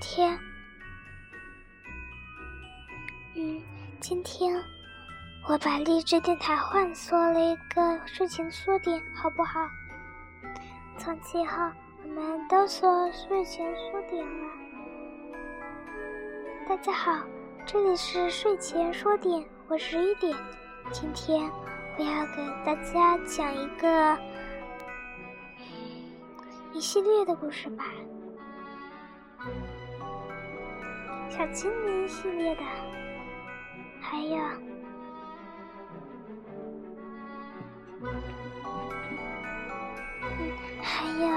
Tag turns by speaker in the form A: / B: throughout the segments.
A: 天，嗯，今天，我把励志电台换做了一个睡前说点，好不好？从今后我们都说睡前说点了。大家好，这里是睡前说点，我是一点，今天我要给大家讲一个。一系列的故事吧，小精灵系列的，还有，嗯，还有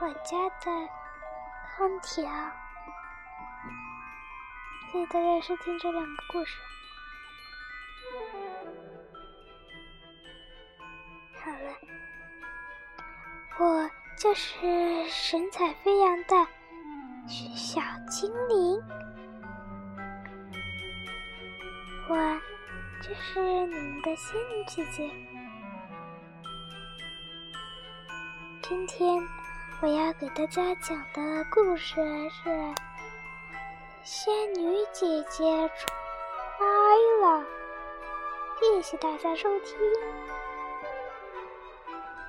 A: 我家的空调，谢谢大家收听这两个故事。好了，我就是神采飞扬的小精灵，我就是你们的仙女姐姐。今天我要给大家讲的故事是《仙女姐姐出来了》，谢谢大家收听。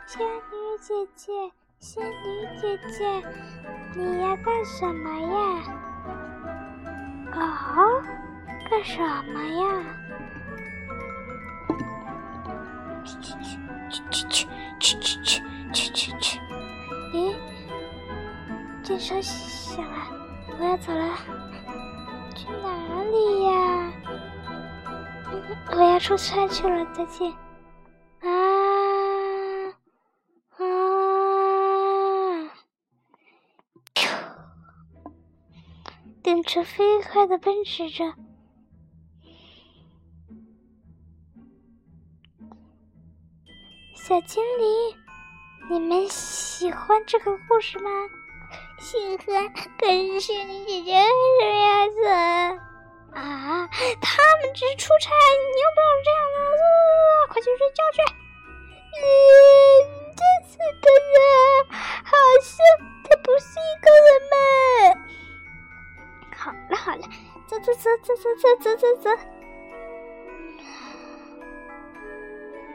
A: 仙女姐姐，仙女姐姐，你要干什么呀？啊，干什么呀？去去去去去去去去去去去！咦，电声响了，我要走了。去哪里呀？我要出差去了，再见啊。电车飞快的奔驰着，小精灵，你们喜欢这个故事吗？喜欢。可是仙女姐姐为什么要走？啊，他们只是出差，你又不要这样的，快去睡觉去。嗯，这次的人好像他不是一个人嘛。好了好了，走走走走走走走走走。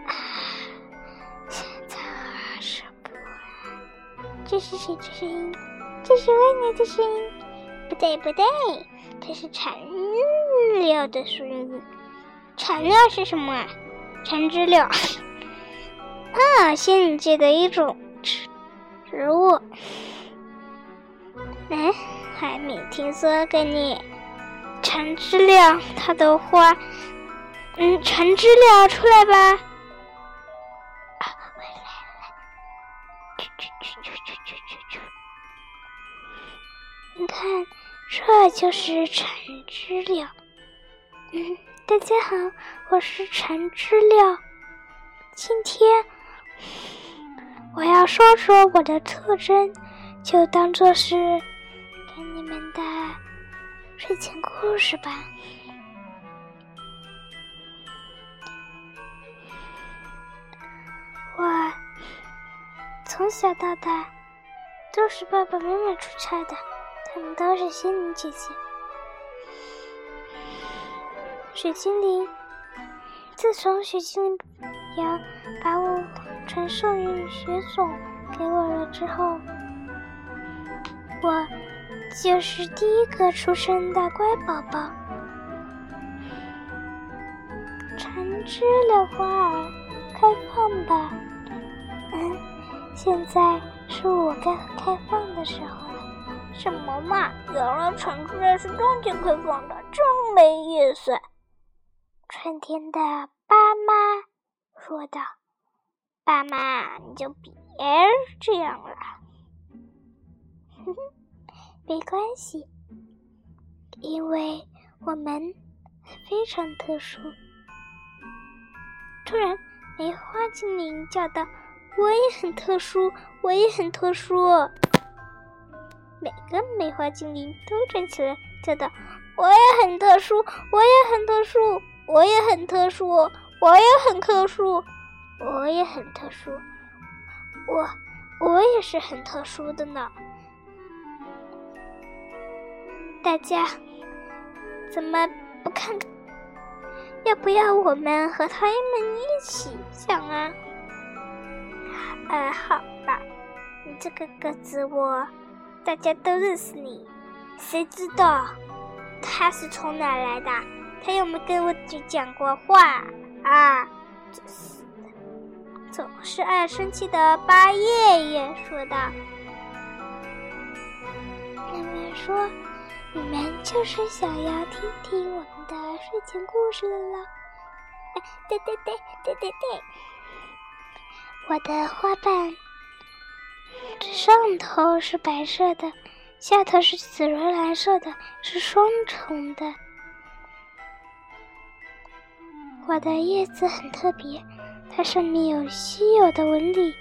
A: 啊，现在二十不这是谁的声音？这是外面的声音？不对不对，这是蝉料的声音。蝉料是什么？蝉知了。啊，仙女界的一种植植物。哎。还没听说过呢，橙知了它的花，嗯，橙知了出来吧。啊，我来了，去去去去去去去。你看，这就是橙知了。嗯，大家好，我是橙知了。今天我要说说我的特征，就当做是。给你们的睡前故事吧。我从小到大都是爸爸妈妈出差的，他们都是仙女姐姐。水精灵，自从水精灵羊把我传授于雪总给我了之后，我。就是第一个出生的乖宝宝，橙汁的花儿开放吧。嗯，现在是我该开放的时候了。什么嘛！原来橙汁是冬天开放的，真没意思。春天的爸妈说道：“爸妈，你就别这样了。”哼哼。没关系，因为我们非常特殊。突然，梅花精灵叫道：“我也很特殊，我也很特殊。”每个梅花精灵都站起来叫道：“我也很特殊，我也很特殊，我也很特殊，我也很特殊，我也很特殊，我我也是很特殊的呢。大家怎么不看？要不要我们和他们一起讲啊？呃，好吧，你这个鸽子窝，大家都认识你，谁知道他是从哪来的？他有没有跟我讲过话啊？真是的，总是爱生气的八爷爷说道：“你们说。”你们就是想要听听我们的睡前故事了？对对对对对对，我的花瓣这上头是白色的，下头是紫罗兰色的，是双重的。我的叶子很特别，它上面有稀有的纹理。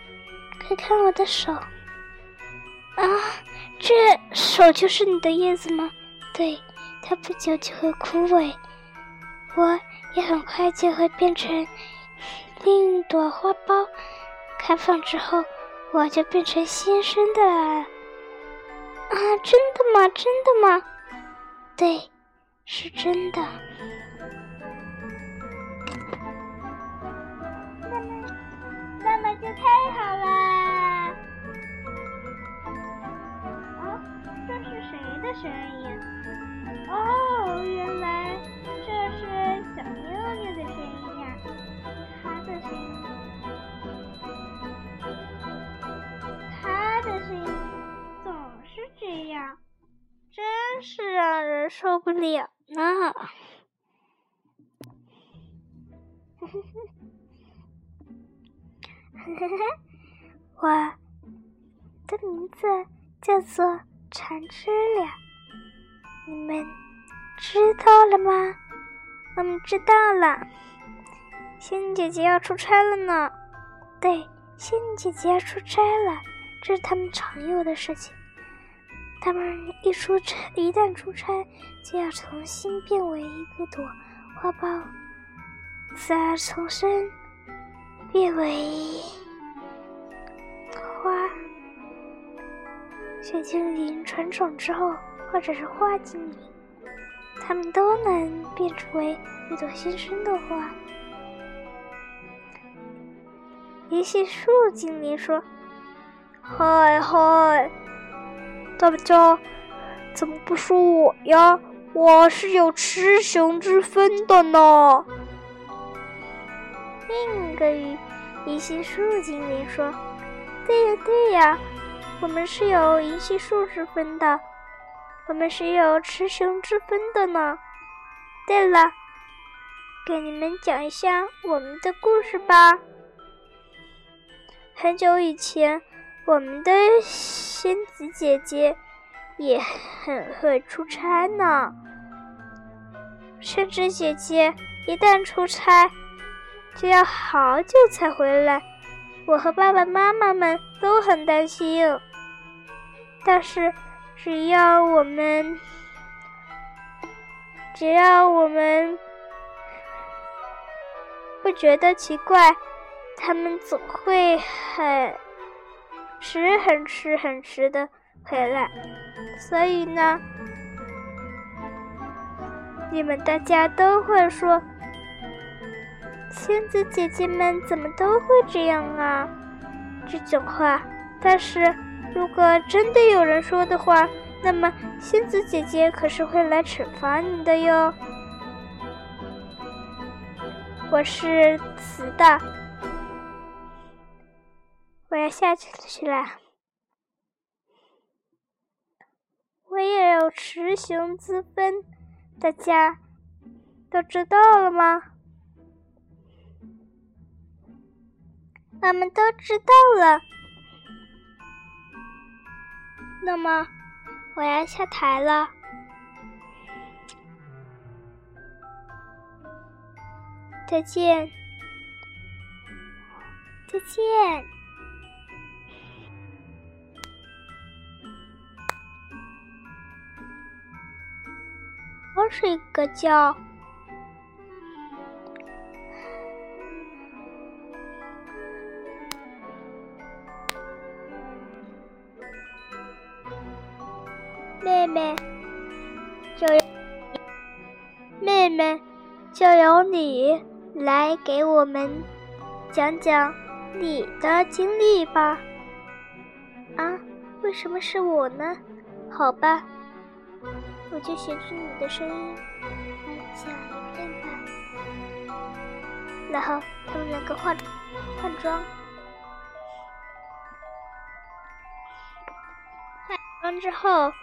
A: 快看我的手啊，这手就是你的叶子吗？对，它不久就会枯萎，我也很快就会变成另一朵花苞。开放之后，我就变成新生的了。啊，真的吗？真的吗？对，是真的。那么，那么就太好了。声音？哦，原来这是小妞妞的声音呀！她的声音，她的声音总是这样，真是让人受不了呢。我的名字叫做蝉知了。你们知道了吗？我们知道了。仙女姐姐要出差了呢。对，仙女姐姐要出差了，这是他们常有的事情。他们一出差，一旦出差，就要重新变为一个朵花苞，再重生变为小精灵成长之后。或者是花精灵，他们都能变成为一朵新生的花。一系树精灵说：“嗨嗨，大家怎么不说我呀？我是有雌雄之分的呢。”另一个鱼一系树精灵说：“对呀对呀，我们是有银杏树之分的。”我们是有雌雄之分的呢。对了，给你们讲一下我们的故事吧。很久以前，我们的仙子姐姐也很会出差呢。仙子姐姐一旦出差，就要好久才回来，我和爸爸妈妈们都很担心。但是。只要我们，只要我们不觉得奇怪，他们总会很迟、很迟、很迟的回来。所以呢，你们大家都会说，仙子姐姐们怎么都会这样啊？这种话，但是。如果真的有人说的话，那么仙子姐姐可是会来惩罚你的哟。我是雌的，我要下去了。我也有雌雄之分，大家都知道了吗？我们都知道了。那么，我要下台了。再见，再见。我睡个觉。就由你来给我们讲讲你的经历吧。啊，为什么是我呢？好吧，我就学着你的声音来讲一遍吧。然后他们两个换换装，换装之后，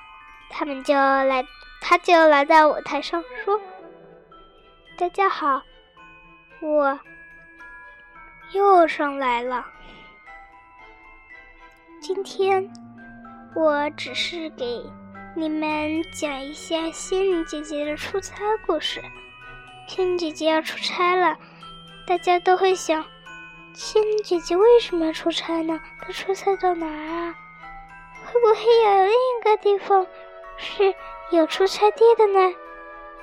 A: 他们就来，他就来到舞台上说：“大家好，我又上来了。今天我只是给你们讲一下仙女姐姐的出差故事。仙女姐姐要出差了。”大家都会想，仙女姐姐为什么要出差呢？她出差到哪儿啊？会不会有另一个地方是有出差地的呢？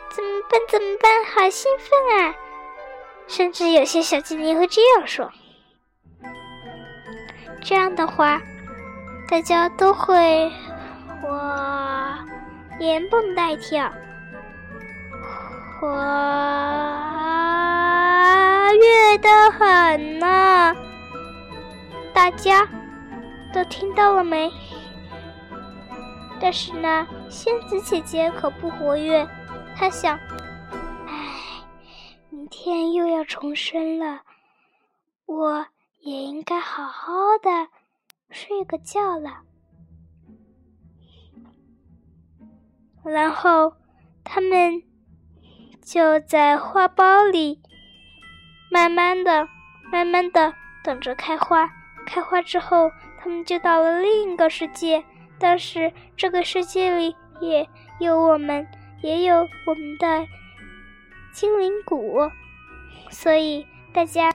A: 怎么办？怎么办？好兴奋啊！甚至有些小精灵会这样说。这样的话，大家都会我连蹦带跳，我。跃得很呢，大家都听到了没？但是呢，仙子姐姐可不活跃。他想，唉，明天又要重生了，我也应该好好的睡个觉了。然后，他们就在花苞里。慢慢的，慢慢的等着开花。开花之后，他们就到了另一个世界。但是这个世界里也有我们，也有我们的精灵谷，所以大家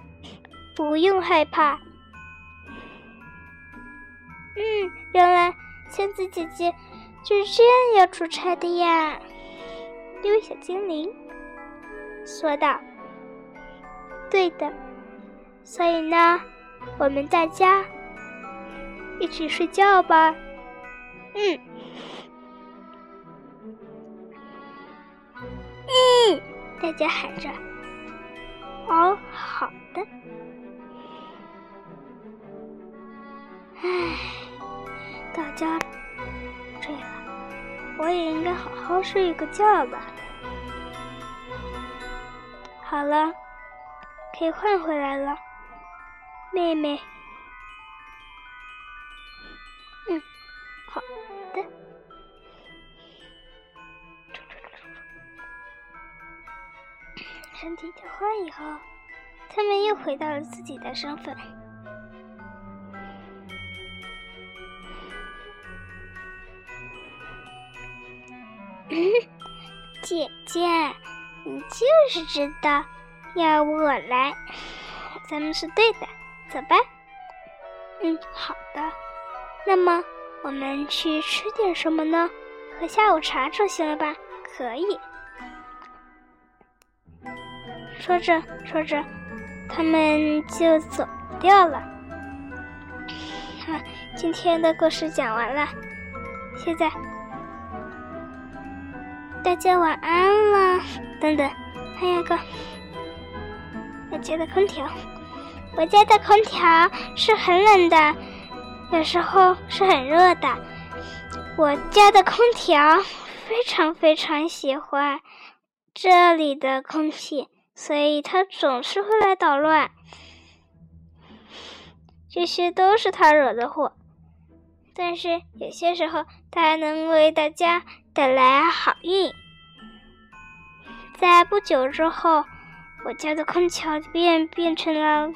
A: 不用害怕。嗯，原来仙子姐姐就是这样要出差的呀。一位小精灵说道。对的，所以呢，我们大家一起睡觉吧。嗯，大家喊着。哦，好的。唉，大家睡了，我也应该好好睡一个觉了。好了。可以换回来了，妹妹。身体调换以后，他们又回到了自己的身份。姐姐，你就是知道。要我来，咱们是对的，走吧。嗯，好的。那么我们去吃点什么呢？喝下午茶就行了吧？可以。说着说着，他们就走掉了。好，今天的故事讲完了，现在大家晚安了。等等，还有个。我家的空调，我家的空调是很冷的，有时候是很热的。我家的空调非常非常喜欢这里的空气，所以他总是会来捣乱。这些都是他惹的祸，但是有些时候他还能为大家带来好运。在不久之后。我家的空调便变成了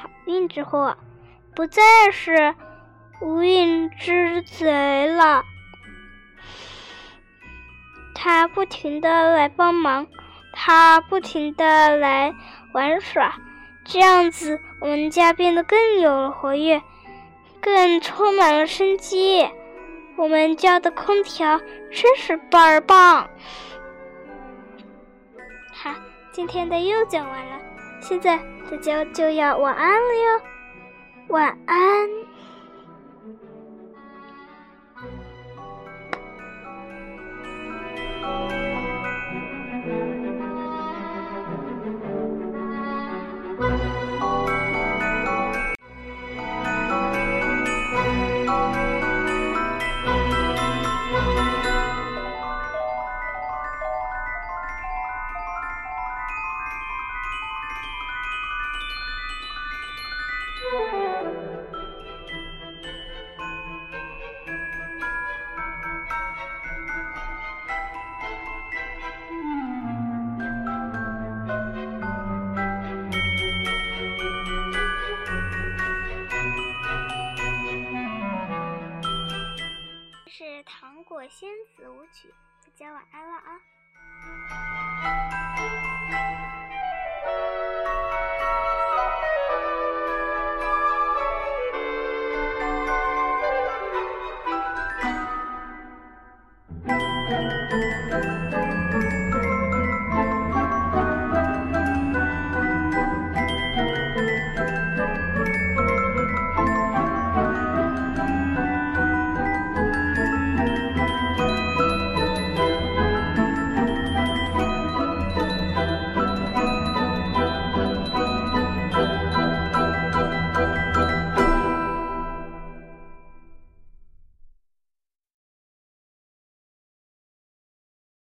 A: 好运之祸，不再是无运之贼了。他不停的来帮忙，他不停的来玩耍，这样子我们家变得更有了活跃，更充满了生机。我们家的空调真是倍儿棒！哈。今天的又讲完了，现在大家就要晚安了哟，晚安。晚安了啊。